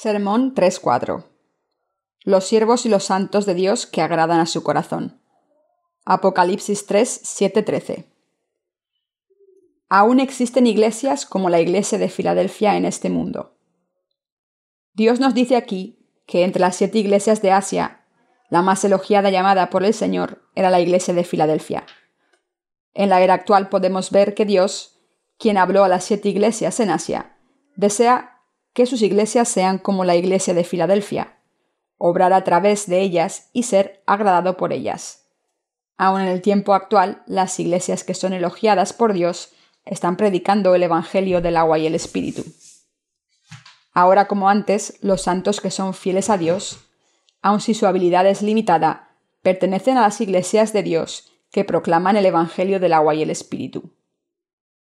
Sermón 3.4 Los siervos y los santos de Dios que agradan a su corazón. Apocalipsis 3, Aún existen iglesias como la iglesia de Filadelfia en este mundo. Dios nos dice aquí que entre las siete iglesias de Asia, la más elogiada llamada por el Señor era la iglesia de Filadelfia. En la era actual podemos ver que Dios, quien habló a las siete iglesias en Asia, desea que sus iglesias sean como la iglesia de Filadelfia, obrar a través de ellas y ser agradado por ellas. Aun en el tiempo actual, las iglesias que son elogiadas por Dios están predicando el Evangelio del agua y el Espíritu. Ahora como antes, los santos que son fieles a Dios, aun si su habilidad es limitada, pertenecen a las iglesias de Dios que proclaman el Evangelio del agua y el Espíritu.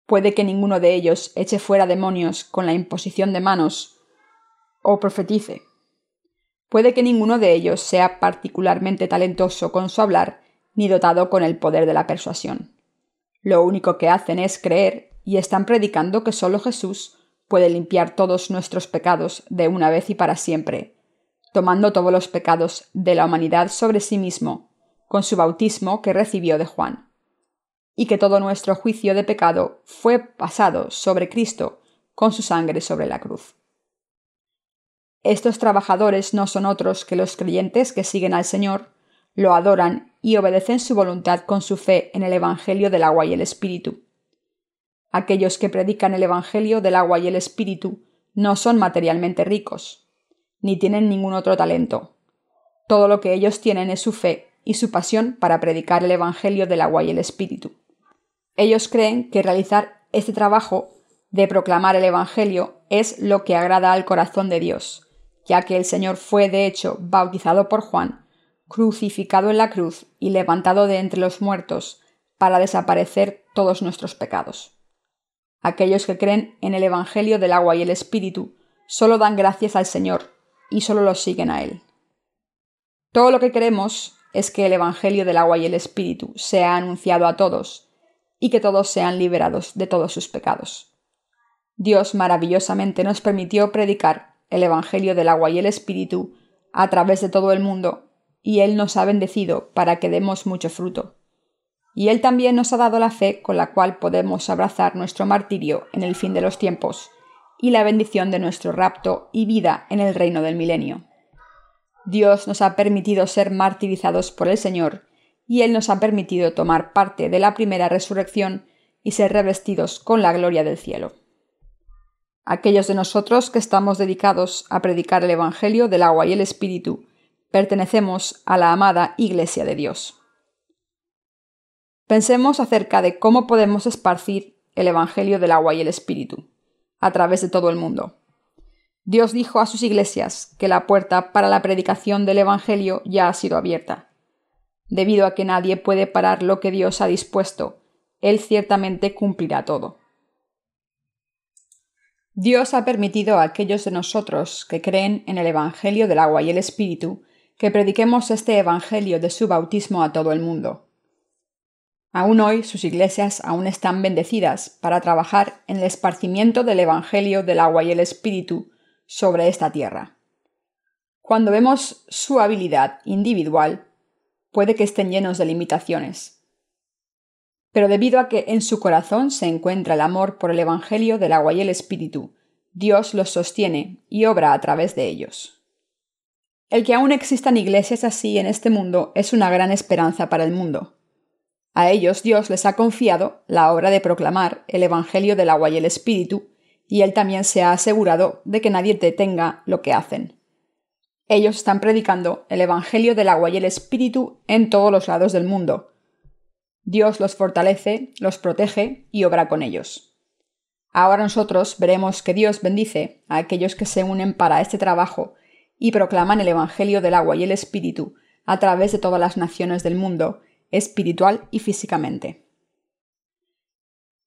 Puede que ninguno de ellos eche fuera demonios con la imposición de manos o profetice. Puede que ninguno de ellos sea particularmente talentoso con su hablar ni dotado con el poder de la persuasión. Lo único que hacen es creer y están predicando que solo Jesús puede limpiar todos nuestros pecados de una vez y para siempre, tomando todos los pecados de la humanidad sobre sí mismo, con su bautismo que recibió de Juan y que todo nuestro juicio de pecado fue pasado sobre Cristo con su sangre sobre la cruz. Estos trabajadores no son otros que los creyentes que siguen al Señor, lo adoran y obedecen su voluntad con su fe en el Evangelio del agua y el Espíritu. Aquellos que predican el Evangelio del agua y el Espíritu no son materialmente ricos, ni tienen ningún otro talento. Todo lo que ellos tienen es su fe y su pasión para predicar el Evangelio del agua y el Espíritu. Ellos creen que realizar este trabajo de proclamar el Evangelio es lo que agrada al corazón de Dios, ya que el Señor fue de hecho bautizado por Juan, crucificado en la cruz y levantado de entre los muertos para desaparecer todos nuestros pecados. Aquellos que creen en el Evangelio del agua y el Espíritu solo dan gracias al Señor y solo lo siguen a Él. Todo lo que queremos es que el Evangelio del agua y el Espíritu sea anunciado a todos, y que todos sean liberados de todos sus pecados. Dios maravillosamente nos permitió predicar el Evangelio del agua y el Espíritu a través de todo el mundo, y Él nos ha bendecido para que demos mucho fruto. Y Él también nos ha dado la fe con la cual podemos abrazar nuestro martirio en el fin de los tiempos, y la bendición de nuestro rapto y vida en el reino del milenio. Dios nos ha permitido ser martirizados por el Señor y Él nos ha permitido tomar parte de la primera resurrección y ser revestidos con la gloria del cielo. Aquellos de nosotros que estamos dedicados a predicar el Evangelio del agua y el Espíritu, pertenecemos a la amada Iglesia de Dios. Pensemos acerca de cómo podemos esparcir el Evangelio del agua y el Espíritu, a través de todo el mundo. Dios dijo a sus iglesias que la puerta para la predicación del Evangelio ya ha sido abierta debido a que nadie puede parar lo que Dios ha dispuesto. Él ciertamente cumplirá todo. Dios ha permitido a aquellos de nosotros que creen en el Evangelio del agua y el Espíritu que prediquemos este Evangelio de su bautismo a todo el mundo. Aún hoy sus iglesias aún están bendecidas para trabajar en el esparcimiento del Evangelio del agua y el Espíritu sobre esta tierra. Cuando vemos su habilidad individual, puede que estén llenos de limitaciones. Pero debido a que en su corazón se encuentra el amor por el Evangelio del agua y el Espíritu, Dios los sostiene y obra a través de ellos. El que aún existan iglesias así en este mundo es una gran esperanza para el mundo. A ellos Dios les ha confiado la obra de proclamar el Evangelio del agua y el Espíritu, y Él también se ha asegurado de que nadie detenga lo que hacen. Ellos están predicando el Evangelio del agua y el Espíritu en todos los lados del mundo. Dios los fortalece, los protege y obra con ellos. Ahora nosotros veremos que Dios bendice a aquellos que se unen para este trabajo y proclaman el Evangelio del agua y el Espíritu a través de todas las naciones del mundo, espiritual y físicamente.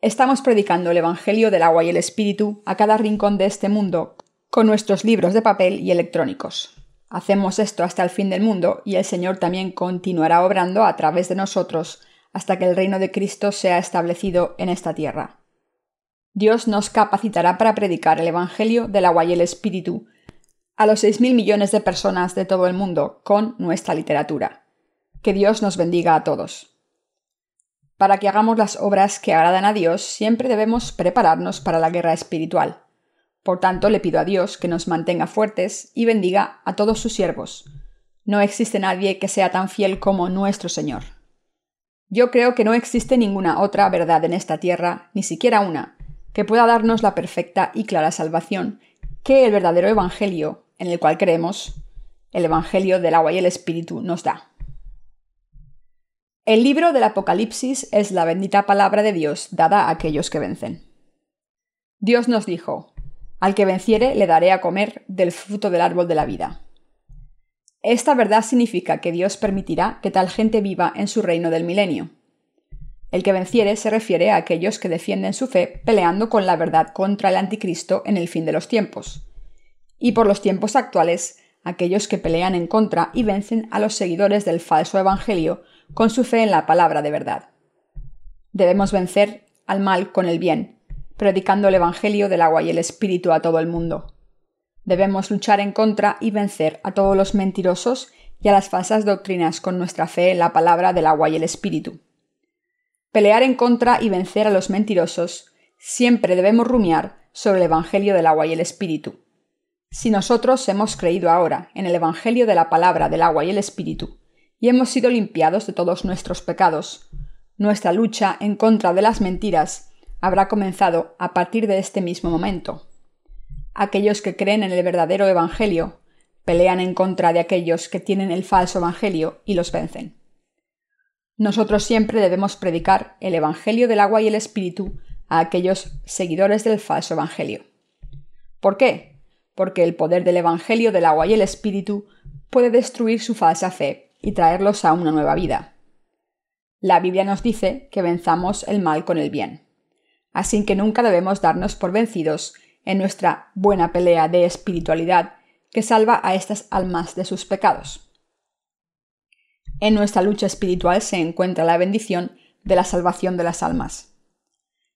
Estamos predicando el Evangelio del agua y el Espíritu a cada rincón de este mundo con nuestros libros de papel y electrónicos. Hacemos esto hasta el fin del mundo y el Señor también continuará obrando a través de nosotros hasta que el reino de Cristo sea establecido en esta tierra. Dios nos capacitará para predicar el Evangelio del agua y el Espíritu a los 6.000 millones de personas de todo el mundo con nuestra literatura. Que Dios nos bendiga a todos. Para que hagamos las obras que agradan a Dios, siempre debemos prepararnos para la guerra espiritual. Por tanto, le pido a Dios que nos mantenga fuertes y bendiga a todos sus siervos. No existe nadie que sea tan fiel como nuestro Señor. Yo creo que no existe ninguna otra verdad en esta tierra, ni siquiera una, que pueda darnos la perfecta y clara salvación que el verdadero Evangelio, en el cual creemos, el Evangelio del agua y el Espíritu, nos da. El libro del Apocalipsis es la bendita palabra de Dios dada a aquellos que vencen. Dios nos dijo, al que venciere le daré a comer del fruto del árbol de la vida. Esta verdad significa que Dios permitirá que tal gente viva en su reino del milenio. El que venciere se refiere a aquellos que defienden su fe peleando con la verdad contra el anticristo en el fin de los tiempos. Y por los tiempos actuales, aquellos que pelean en contra y vencen a los seguidores del falso evangelio con su fe en la palabra de verdad. Debemos vencer al mal con el bien, predicando el Evangelio del agua y el Espíritu a todo el mundo. Debemos luchar en contra y vencer a todos los mentirosos y a las falsas doctrinas con nuestra fe en la palabra del agua y el Espíritu. Pelear en contra y vencer a los mentirosos, siempre debemos rumiar sobre el Evangelio del agua y el Espíritu. Si nosotros hemos creído ahora en el Evangelio de la palabra del agua y el Espíritu, y hemos sido limpiados de todos nuestros pecados, nuestra lucha en contra de las mentiras habrá comenzado a partir de este mismo momento. Aquellos que creen en el verdadero Evangelio pelean en contra de aquellos que tienen el falso Evangelio y los vencen. Nosotros siempre debemos predicar el Evangelio del agua y el Espíritu a aquellos seguidores del falso Evangelio. ¿Por qué? Porque el poder del Evangelio del agua y el Espíritu puede destruir su falsa fe y traerlos a una nueva vida. La Biblia nos dice que venzamos el mal con el bien así que nunca debemos darnos por vencidos en nuestra buena pelea de espiritualidad que salva a estas almas de sus pecados. En nuestra lucha espiritual se encuentra la bendición de la salvación de las almas.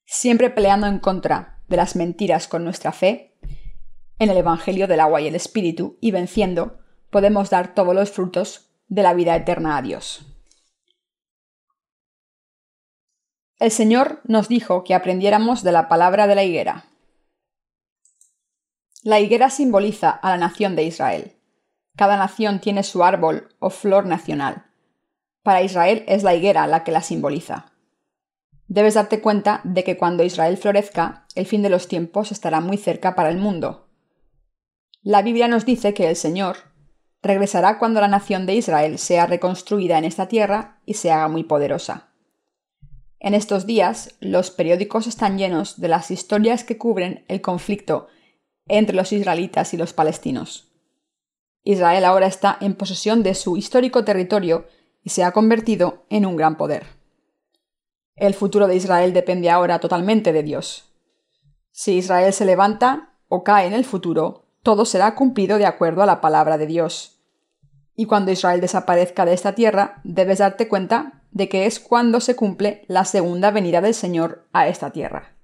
Siempre peleando en contra de las mentiras con nuestra fe, en el Evangelio del agua y el Espíritu, y venciendo, podemos dar todos los frutos de la vida eterna a Dios. El Señor nos dijo que aprendiéramos de la palabra de la higuera. La higuera simboliza a la nación de Israel. Cada nación tiene su árbol o flor nacional. Para Israel es la higuera la que la simboliza. Debes darte cuenta de que cuando Israel florezca, el fin de los tiempos estará muy cerca para el mundo. La Biblia nos dice que el Señor regresará cuando la nación de Israel sea reconstruida en esta tierra y se haga muy poderosa. En estos días, los periódicos están llenos de las historias que cubren el conflicto entre los israelitas y los palestinos. Israel ahora está en posesión de su histórico territorio y se ha convertido en un gran poder. El futuro de Israel depende ahora totalmente de Dios. Si Israel se levanta o cae en el futuro, todo será cumplido de acuerdo a la palabra de Dios. Y cuando Israel desaparezca de esta tierra, debes darte cuenta de que es cuando se cumple la segunda venida del Señor a esta tierra.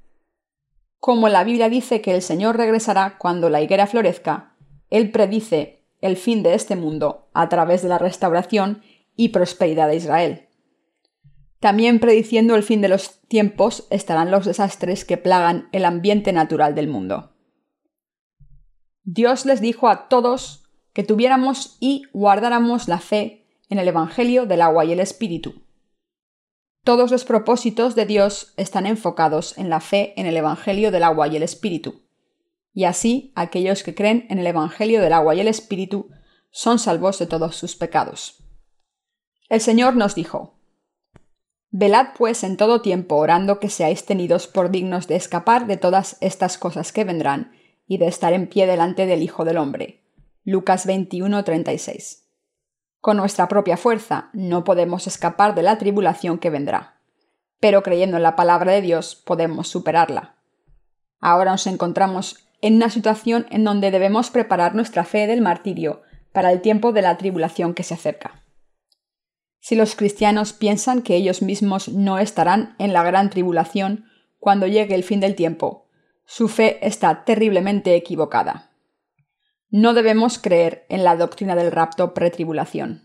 Como la Biblia dice que el Señor regresará cuando la higuera florezca, Él predice el fin de este mundo a través de la restauración y prosperidad de Israel. También prediciendo el fin de los tiempos estarán los desastres que plagan el ambiente natural del mundo. Dios les dijo a todos que tuviéramos y guardáramos la fe en el Evangelio del agua y el Espíritu, todos los propósitos de Dios están enfocados en la fe en el Evangelio del agua y el Espíritu. Y así aquellos que creen en el Evangelio del agua y el Espíritu son salvos de todos sus pecados. El Señor nos dijo, Velad pues en todo tiempo orando que seáis tenidos por dignos de escapar de todas estas cosas que vendrán y de estar en pie delante del Hijo del Hombre. Lucas 21:36 con nuestra propia fuerza no podemos escapar de la tribulación que vendrá, pero creyendo en la palabra de Dios podemos superarla. Ahora nos encontramos en una situación en donde debemos preparar nuestra fe del martirio para el tiempo de la tribulación que se acerca. Si los cristianos piensan que ellos mismos no estarán en la gran tribulación cuando llegue el fin del tiempo, su fe está terriblemente equivocada. No debemos creer en la doctrina del rapto pretribulación.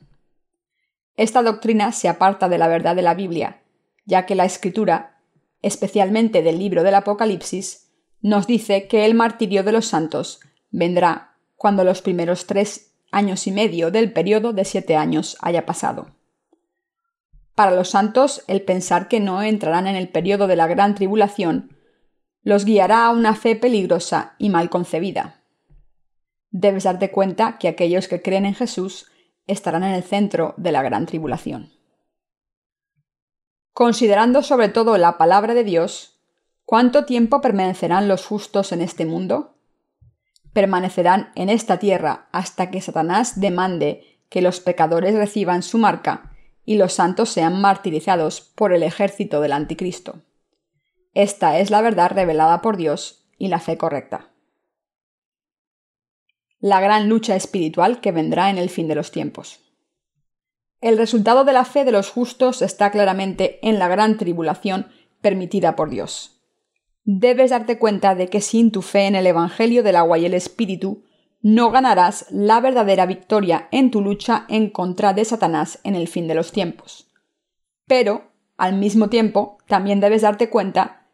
Esta doctrina se aparta de la verdad de la Biblia, ya que la Escritura, especialmente del libro del Apocalipsis, nos dice que el martirio de los santos vendrá cuando los primeros tres años y medio del periodo de siete años haya pasado. Para los santos, el pensar que no entrarán en el periodo de la gran tribulación los guiará a una fe peligrosa y mal concebida. Debes darte cuenta que aquellos que creen en Jesús estarán en el centro de la gran tribulación. Considerando sobre todo la palabra de Dios, ¿cuánto tiempo permanecerán los justos en este mundo? permanecerán en esta tierra hasta que Satanás demande que los pecadores reciban su marca y los santos sean martirizados por el ejército del anticristo. Esta es la verdad revelada por Dios y la fe correcta. La gran lucha espiritual que vendrá en el fin de los tiempos. El resultado de la fe de los justos está claramente en la gran tribulación permitida por Dios debes darte cuenta de que sin tu fe en el Evangelio del agua y el Espíritu, no ganarás la verdadera victoria en tu lucha en contra de Satanás en el fin de los tiempos. Pero, al mismo tiempo, también debes darte cuenta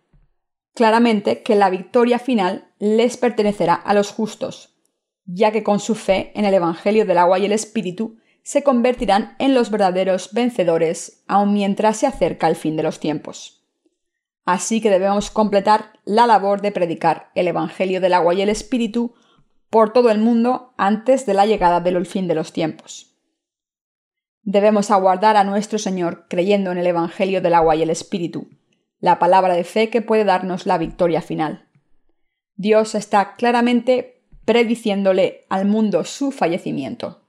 claramente que la victoria final les pertenecerá a los justos, ya que con su fe en el Evangelio del agua y el Espíritu se convertirán en los verdaderos vencedores, aun mientras se acerca el fin de los tiempos. Así que debemos completar la labor de predicar el Evangelio del agua y el Espíritu por todo el mundo antes de la llegada del fin de los tiempos. Debemos aguardar a nuestro Señor creyendo en el Evangelio del agua y el Espíritu, la palabra de fe que puede darnos la victoria final. Dios está claramente prediciéndole al mundo su fallecimiento.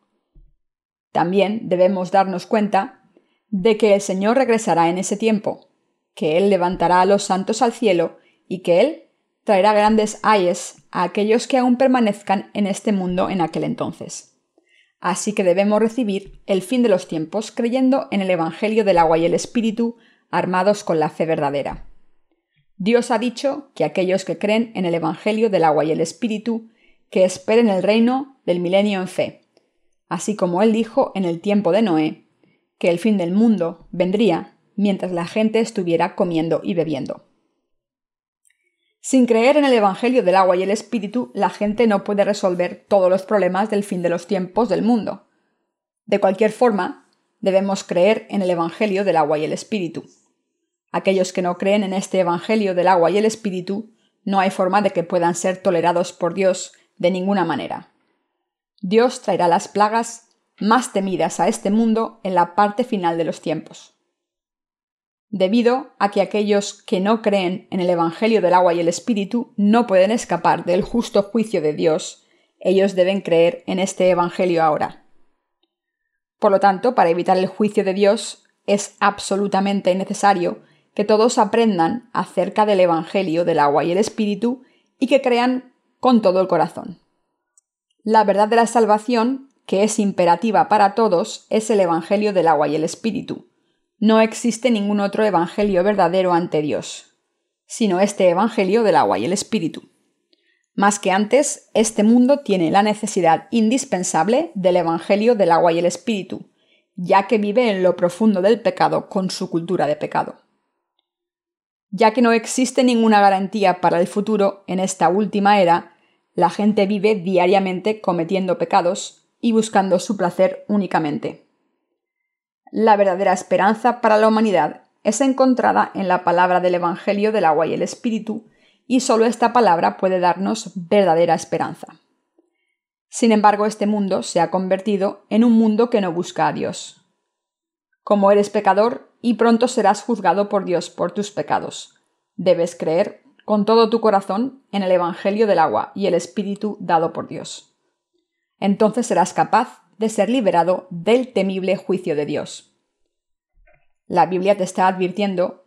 También debemos darnos cuenta de que el Señor regresará en ese tiempo, que Él levantará a los santos al cielo y que Él traerá grandes ayes a aquellos que aún permanezcan en este mundo en aquel entonces. Así que debemos recibir el fin de los tiempos creyendo en el Evangelio del agua y el Espíritu, armados con la fe verdadera. Dios ha dicho que aquellos que creen en el Evangelio del agua y el Espíritu, que esperen el reino del milenio en fe, así como Él dijo en el tiempo de Noé, que el fin del mundo vendría mientras la gente estuviera comiendo y bebiendo. Sin creer en el Evangelio del agua y el Espíritu, la gente no puede resolver todos los problemas del fin de los tiempos del mundo. De cualquier forma, debemos creer en el Evangelio del agua y el Espíritu. Aquellos que no creen en este Evangelio del agua y el Espíritu, no hay forma de que puedan ser tolerados por Dios de ninguna manera. Dios traerá las plagas más temidas a este mundo en la parte final de los tiempos. Debido a que aquellos que no creen en el Evangelio del agua y el Espíritu no pueden escapar del justo juicio de Dios, ellos deben creer en este Evangelio ahora. Por lo tanto, para evitar el juicio de Dios, es absolutamente necesario que todos aprendan acerca del Evangelio del agua y el Espíritu y que crean con todo el corazón. La verdad de la salvación, que es imperativa para todos, es el Evangelio del agua y el Espíritu no existe ningún otro Evangelio verdadero ante Dios, sino este Evangelio del agua y el Espíritu. Más que antes, este mundo tiene la necesidad indispensable del Evangelio del agua y el Espíritu, ya que vive en lo profundo del pecado con su cultura de pecado. Ya que no existe ninguna garantía para el futuro en esta última era, la gente vive diariamente cometiendo pecados y buscando su placer únicamente la verdadera esperanza para la humanidad es encontrada en la palabra del Evangelio del agua y el Espíritu, y solo esta palabra puede darnos verdadera esperanza. Sin embargo, este mundo se ha convertido en un mundo que no busca a Dios. Como eres pecador y pronto serás juzgado por Dios por tus pecados, debes creer con todo tu corazón en el Evangelio del agua y el Espíritu dado por Dios. Entonces serás capaz de ser liberado del temible juicio de Dios. La Biblia te está advirtiendo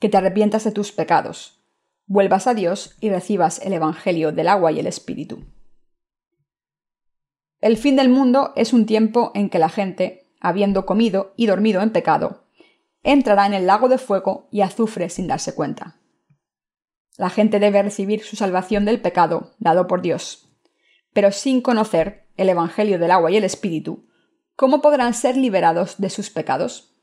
que te arrepientas de tus pecados, vuelvas a Dios y recibas el Evangelio del agua y el Espíritu. El fin del mundo es un tiempo en que la gente, habiendo comido y dormido en pecado, entrará en el lago de fuego y azufre sin darse cuenta. La gente debe recibir su salvación del pecado dado por Dios pero sin conocer el Evangelio del agua y el Espíritu, ¿cómo podrán ser liberados de sus pecados?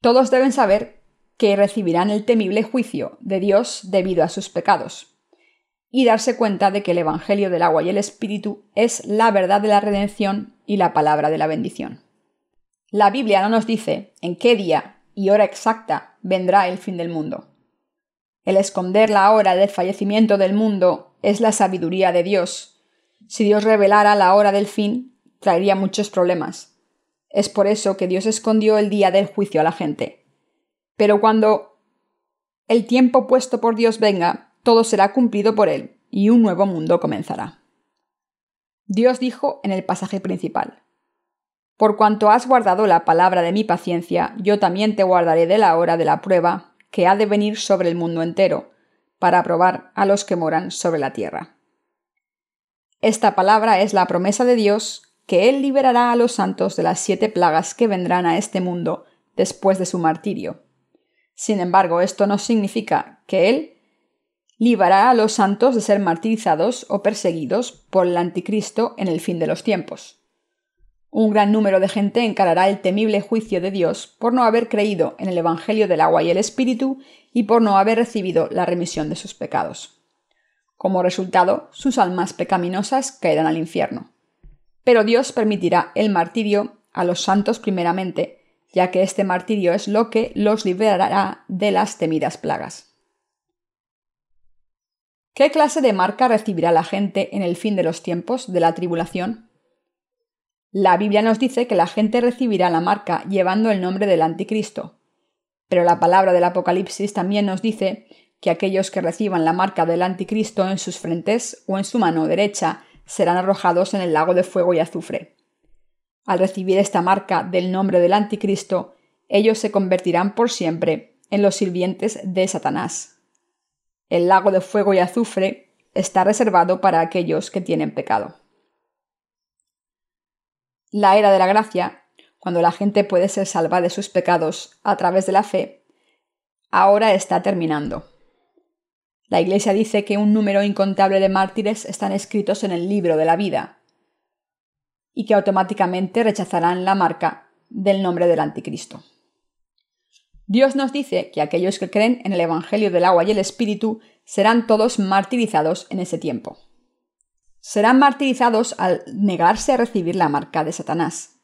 Todos deben saber que recibirán el temible juicio de Dios debido a sus pecados, y darse cuenta de que el Evangelio del agua y el Espíritu es la verdad de la redención y la palabra de la bendición. La Biblia no nos dice en qué día y hora exacta vendrá el fin del mundo. El esconder la hora del fallecimiento del mundo es la sabiduría de Dios. Si Dios revelara la hora del fin, traería muchos problemas. Es por eso que Dios escondió el día del juicio a la gente. Pero cuando el tiempo puesto por Dios venga, todo será cumplido por Él y un nuevo mundo comenzará. Dios dijo en el pasaje principal, Por cuanto has guardado la palabra de mi paciencia, yo también te guardaré de la hora de la prueba que ha de venir sobre el mundo entero, para probar a los que moran sobre la tierra. Esta palabra es la promesa de Dios que Él liberará a los santos de las siete plagas que vendrán a este mundo después de su martirio. Sin embargo, esto no significa que Él librará a los santos de ser martirizados o perseguidos por el anticristo en el fin de los tiempos. Un gran número de gente encarará el temible juicio de Dios por no haber creído en el Evangelio del agua y el Espíritu y por no haber recibido la remisión de sus pecados. Como resultado, sus almas pecaminosas caerán al infierno pero Dios permitirá el martirio a los santos primeramente, ya que este martirio es lo que los liberará de las temidas plagas. ¿Qué clase de marca recibirá la gente en el fin de los tiempos de la tribulación? La Biblia nos dice que la gente recibirá la marca llevando el nombre del anticristo, pero la palabra del Apocalipsis también nos dice que aquellos que reciban la marca del anticristo en sus frentes o en su mano derecha serán arrojados en el lago de fuego y azufre. Al recibir esta marca del nombre del Anticristo, ellos se convertirán por siempre en los sirvientes de Satanás. El lago de fuego y azufre está reservado para aquellos que tienen pecado. La era de la gracia, cuando la gente puede ser salva de sus pecados a través de la fe, ahora está terminando. La Iglesia dice que un número incontable de mártires están escritos en el libro de la vida y que automáticamente rechazarán la marca del nombre del anticristo. Dios nos dice que aquellos que creen en el Evangelio del agua y el Espíritu serán todos martirizados en ese tiempo. Serán martirizados al negarse a recibir la marca de Satanás.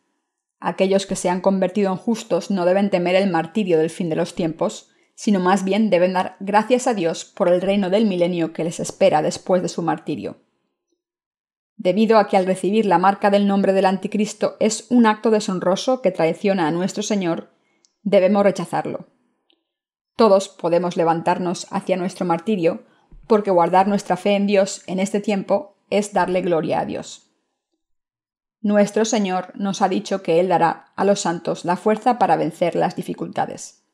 Aquellos que se han convertido en justos no deben temer el martirio del fin de los tiempos, sino más bien deben dar gracias a Dios por el reino del milenio que les espera después de su martirio. Debido a que al recibir la marca del nombre del Anticristo es un acto deshonroso que traiciona a nuestro Señor, debemos rechazarlo. Todos podemos levantarnos hacia nuestro martirio, porque guardar nuestra fe en Dios en este tiempo es darle gloria a Dios. Nuestro Señor nos ha dicho que Él dará a los santos la fuerza para vencer las dificultades.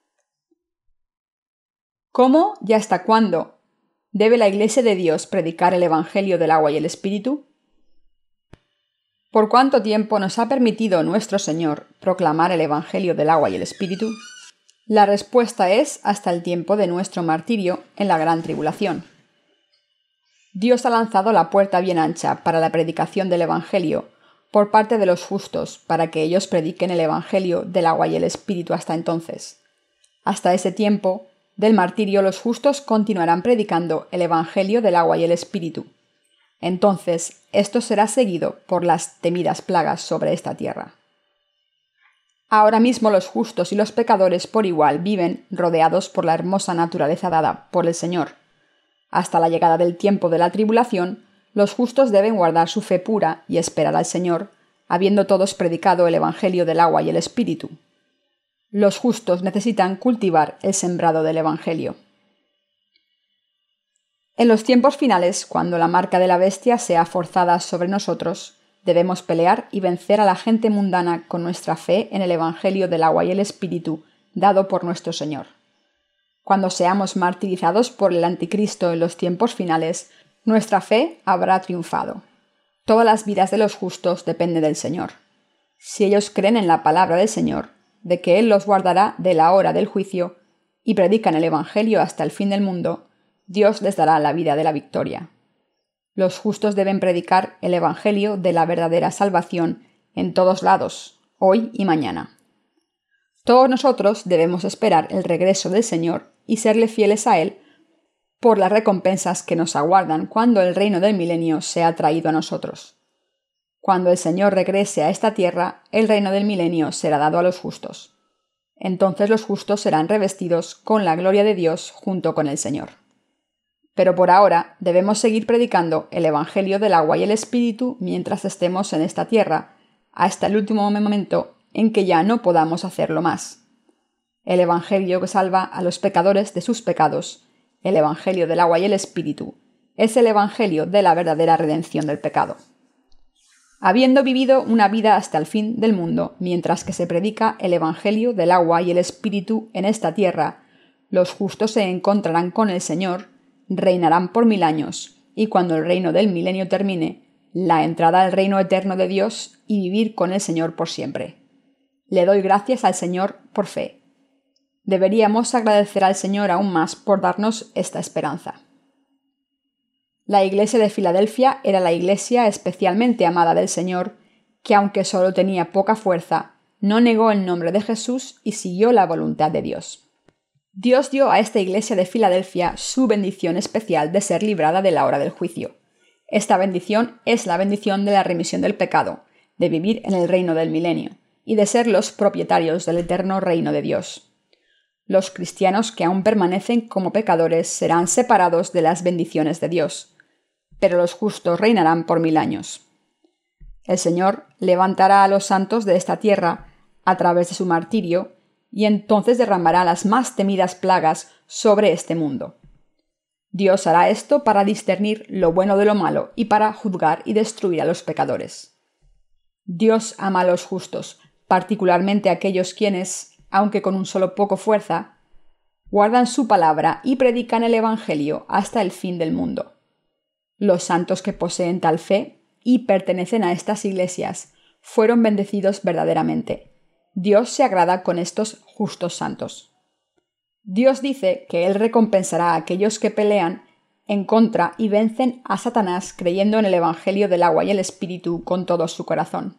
¿Cómo y hasta cuándo debe la Iglesia de Dios predicar el Evangelio del agua y el Espíritu? ¿Por cuánto tiempo nos ha permitido nuestro Señor proclamar el Evangelio del agua y el Espíritu? La respuesta es hasta el tiempo de nuestro martirio en la gran tribulación. Dios ha lanzado la puerta bien ancha para la predicación del Evangelio por parte de los justos para que ellos prediquen el Evangelio del agua y el Espíritu hasta entonces. Hasta ese tiempo, del martirio los justos continuarán predicando el Evangelio del agua y el Espíritu. Entonces, esto será seguido por las temidas plagas sobre esta tierra. Ahora mismo los justos y los pecadores por igual viven rodeados por la hermosa naturaleza dada por el Señor. Hasta la llegada del tiempo de la tribulación, los justos deben guardar su fe pura y esperar al Señor, habiendo todos predicado el Evangelio del agua y el Espíritu. Los justos necesitan cultivar el sembrado del Evangelio. En los tiempos finales, cuando la marca de la bestia sea forzada sobre nosotros, debemos pelear y vencer a la gente mundana con nuestra fe en el Evangelio del agua y el Espíritu dado por nuestro Señor. Cuando seamos martirizados por el Anticristo en los tiempos finales, nuestra fe habrá triunfado. Todas las vidas de los justos dependen del Señor. Si ellos creen en la palabra del Señor, de que Él los guardará de la hora del juicio, y predican el Evangelio hasta el fin del mundo, Dios les dará la vida de la victoria. Los justos deben predicar el Evangelio de la verdadera salvación en todos lados, hoy y mañana. Todos nosotros debemos esperar el regreso del Señor y serle fieles a Él por las recompensas que nos aguardan cuando el reino del milenio sea traído a nosotros. Cuando el Señor regrese a esta tierra, el reino del milenio será dado a los justos. Entonces los justos serán revestidos con la gloria de Dios junto con el Señor. Pero por ahora debemos seguir predicando el Evangelio del agua y el Espíritu mientras estemos en esta tierra, hasta el último momento en que ya no podamos hacerlo más. El Evangelio que salva a los pecadores de sus pecados, el Evangelio del agua y el Espíritu, es el Evangelio de la verdadera redención del pecado. Habiendo vivido una vida hasta el fin del mundo, mientras que se predica el Evangelio del agua y el Espíritu en esta tierra, los justos se encontrarán con el Señor, reinarán por mil años, y cuando el reino del milenio termine, la entrada al reino eterno de Dios y vivir con el Señor por siempre. Le doy gracias al Señor por fe. Deberíamos agradecer al Señor aún más por darnos esta esperanza. La iglesia de Filadelfia era la iglesia especialmente amada del Señor, que aunque solo tenía poca fuerza, no negó el nombre de Jesús y siguió la voluntad de Dios. Dios dio a esta iglesia de Filadelfia su bendición especial de ser librada de la hora del juicio. Esta bendición es la bendición de la remisión del pecado, de vivir en el reino del milenio y de ser los propietarios del eterno reino de Dios. Los cristianos que aún permanecen como pecadores serán separados de las bendiciones de Dios, pero los justos reinarán por mil años. El Señor levantará a los santos de esta tierra a través de su martirio, y entonces derramará las más temidas plagas sobre este mundo. Dios hará esto para discernir lo bueno de lo malo y para juzgar y destruir a los pecadores. Dios ama a los justos, particularmente aquellos quienes, aunque con un solo poco fuerza, guardan su palabra y predican el Evangelio hasta el fin del mundo. Los santos que poseen tal fe y pertenecen a estas iglesias fueron bendecidos verdaderamente. Dios se agrada con estos justos santos. Dios dice que Él recompensará a aquellos que pelean en contra y vencen a Satanás creyendo en el Evangelio del agua y el Espíritu con todo su corazón.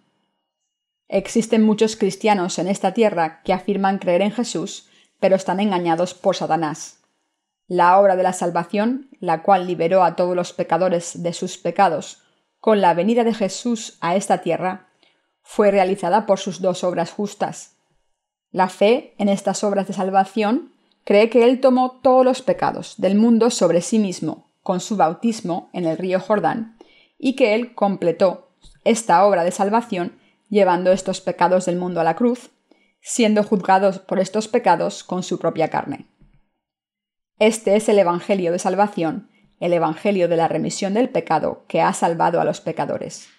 Existen muchos cristianos en esta tierra que afirman creer en Jesús, pero están engañados por Satanás. La obra de la salvación, la cual liberó a todos los pecadores de sus pecados con la venida de Jesús a esta tierra, fue realizada por sus dos obras justas. La fe en estas obras de salvación cree que Él tomó todos los pecados del mundo sobre sí mismo con su bautismo en el río Jordán y que Él completó esta obra de salvación llevando estos pecados del mundo a la cruz, siendo juzgados por estos pecados con su propia carne. Este es el Evangelio de salvación, el Evangelio de la remisión del pecado que ha salvado a los pecadores.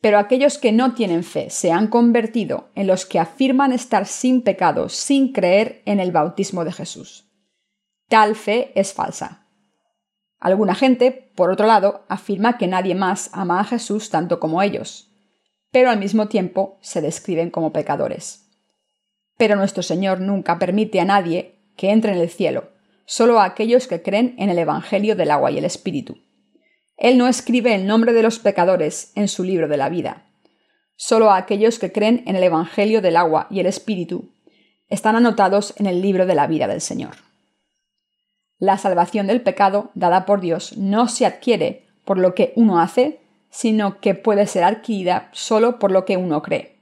Pero aquellos que no tienen fe se han convertido en los que afirman estar sin pecado sin creer en el bautismo de Jesús. Tal fe es falsa. Alguna gente, por otro lado, afirma que nadie más ama a Jesús tanto como ellos pero al mismo tiempo se describen como pecadores. Pero nuestro Señor nunca permite a nadie que entre en el cielo, solo a aquellos que creen en el Evangelio del agua y el Espíritu. Él no escribe el nombre de los pecadores en su libro de la vida. Solo a aquellos que creen en el Evangelio del agua y el Espíritu están anotados en el libro de la vida del Señor. La salvación del pecado dada por Dios no se adquiere por lo que uno hace, sino que puede ser adquirida solo por lo que uno cree.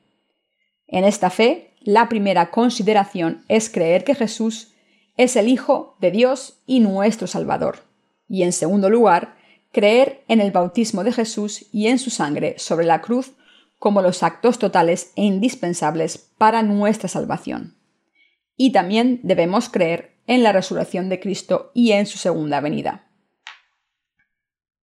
En esta fe, la primera consideración es creer que Jesús es el Hijo de Dios y nuestro Salvador. Y en segundo lugar, creer en el bautismo de Jesús y en su sangre sobre la cruz como los actos totales e indispensables para nuestra salvación. Y también debemos creer en la resurrección de Cristo y en su segunda venida.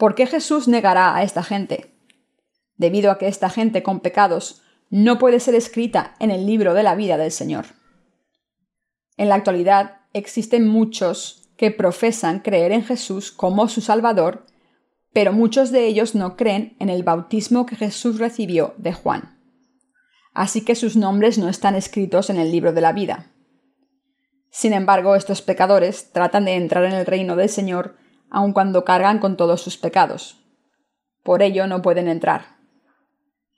¿Por qué Jesús negará a esta gente? Debido a que esta gente con pecados no puede ser escrita en el libro de la vida del Señor. En la actualidad existen muchos que profesan creer en Jesús como su Salvador, pero muchos de ellos no creen en el bautismo que Jesús recibió de Juan. Así que sus nombres no están escritos en el libro de la vida. Sin embargo, estos pecadores tratan de entrar en el reino del Señor aun cuando cargan con todos sus pecados. Por ello no pueden entrar.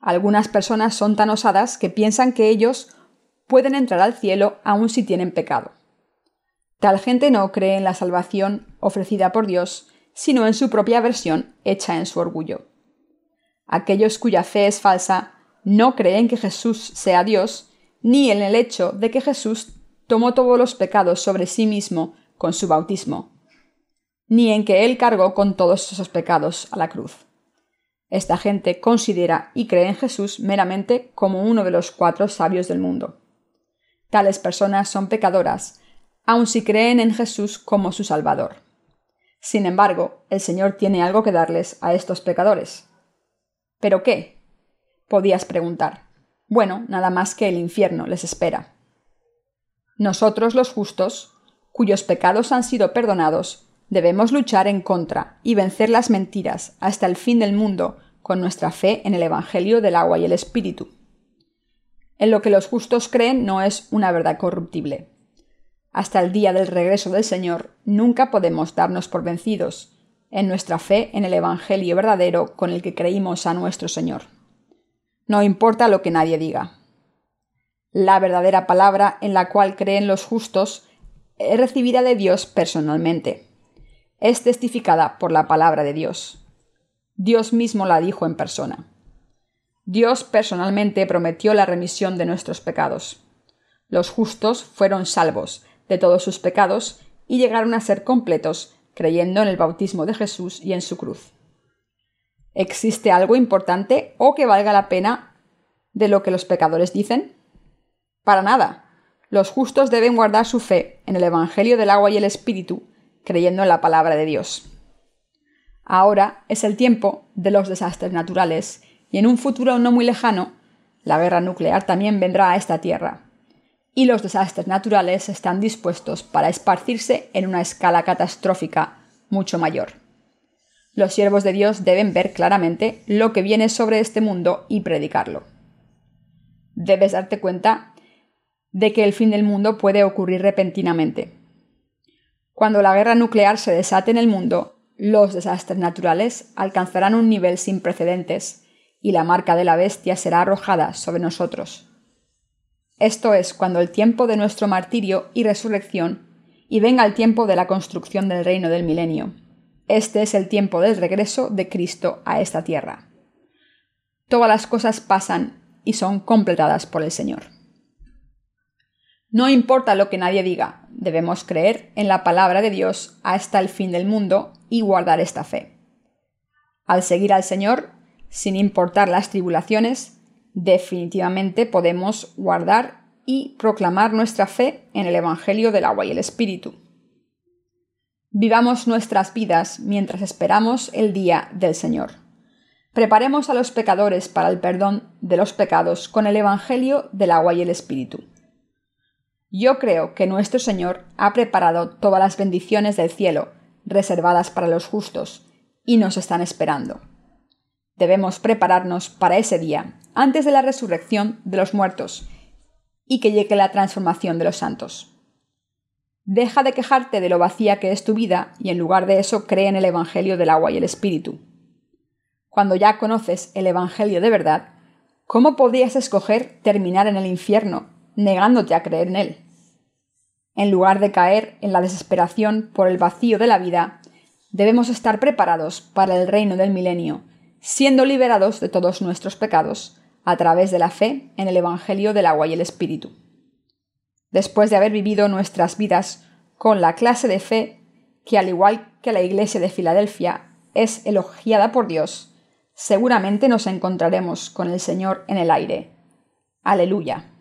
Algunas personas son tan osadas que piensan que ellos pueden entrar al cielo aun si tienen pecado. Tal gente no cree en la salvación ofrecida por Dios, sino en su propia versión hecha en su orgullo. Aquellos cuya fe es falsa no creen que Jesús sea Dios, ni en el hecho de que Jesús tomó todos los pecados sobre sí mismo con su bautismo, ni en que Él cargó con todos esos pecados a la cruz. Esta gente considera y cree en Jesús meramente como uno de los cuatro sabios del mundo. Tales personas son pecadoras, aun si creen en Jesús como su Salvador. Sin embargo, el Señor tiene algo que darles a estos pecadores. ¿Pero qué? Podías preguntar. Bueno, nada más que el infierno les espera. Nosotros los justos, cuyos pecados han sido perdonados, Debemos luchar en contra y vencer las mentiras hasta el fin del mundo con nuestra fe en el Evangelio del agua y el Espíritu. En lo que los justos creen no es una verdad corruptible. Hasta el día del regreso del Señor nunca podemos darnos por vencidos en nuestra fe en el Evangelio verdadero con el que creímos a nuestro Señor. No importa lo que nadie diga. La verdadera palabra en la cual creen los justos es recibida de Dios personalmente es testificada por la palabra de Dios. Dios mismo la dijo en persona. Dios personalmente prometió la remisión de nuestros pecados. Los justos fueron salvos de todos sus pecados y llegaron a ser completos creyendo en el bautismo de Jesús y en su cruz. ¿Existe algo importante o que valga la pena de lo que los pecadores dicen? Para nada. Los justos deben guardar su fe en el Evangelio del agua y el Espíritu creyendo en la palabra de Dios. Ahora es el tiempo de los desastres naturales y en un futuro no muy lejano, la guerra nuclear también vendrá a esta tierra. Y los desastres naturales están dispuestos para esparcirse en una escala catastrófica mucho mayor. Los siervos de Dios deben ver claramente lo que viene sobre este mundo y predicarlo. Debes darte cuenta de que el fin del mundo puede ocurrir repentinamente. Cuando la guerra nuclear se desate en el mundo, los desastres naturales alcanzarán un nivel sin precedentes y la marca de la bestia será arrojada sobre nosotros. Esto es cuando el tiempo de nuestro martirio y resurrección y venga el tiempo de la construcción del reino del milenio. Este es el tiempo del regreso de Cristo a esta tierra. Todas las cosas pasan y son completadas por el Señor. No importa lo que nadie diga, debemos creer en la palabra de Dios hasta el fin del mundo y guardar esta fe. Al seguir al Señor, sin importar las tribulaciones, definitivamente podemos guardar y proclamar nuestra fe en el Evangelio del agua y el Espíritu. Vivamos nuestras vidas mientras esperamos el día del Señor. Preparemos a los pecadores para el perdón de los pecados con el Evangelio del agua y el Espíritu. Yo creo que nuestro Señor ha preparado todas las bendiciones del cielo, reservadas para los justos, y nos están esperando. Debemos prepararnos para ese día, antes de la resurrección de los muertos, y que llegue la transformación de los santos. Deja de quejarte de lo vacía que es tu vida y en lugar de eso cree en el Evangelio del agua y el Espíritu. Cuando ya conoces el Evangelio de verdad, ¿cómo podrías escoger terminar en el infierno negándote a creer en él. En lugar de caer en la desesperación por el vacío de la vida, debemos estar preparados para el reino del milenio, siendo liberados de todos nuestros pecados a través de la fe en el Evangelio del agua y el Espíritu. Después de haber vivido nuestras vidas con la clase de fe que, al igual que la Iglesia de Filadelfia, es elogiada por Dios, seguramente nos encontraremos con el Señor en el aire. Aleluya.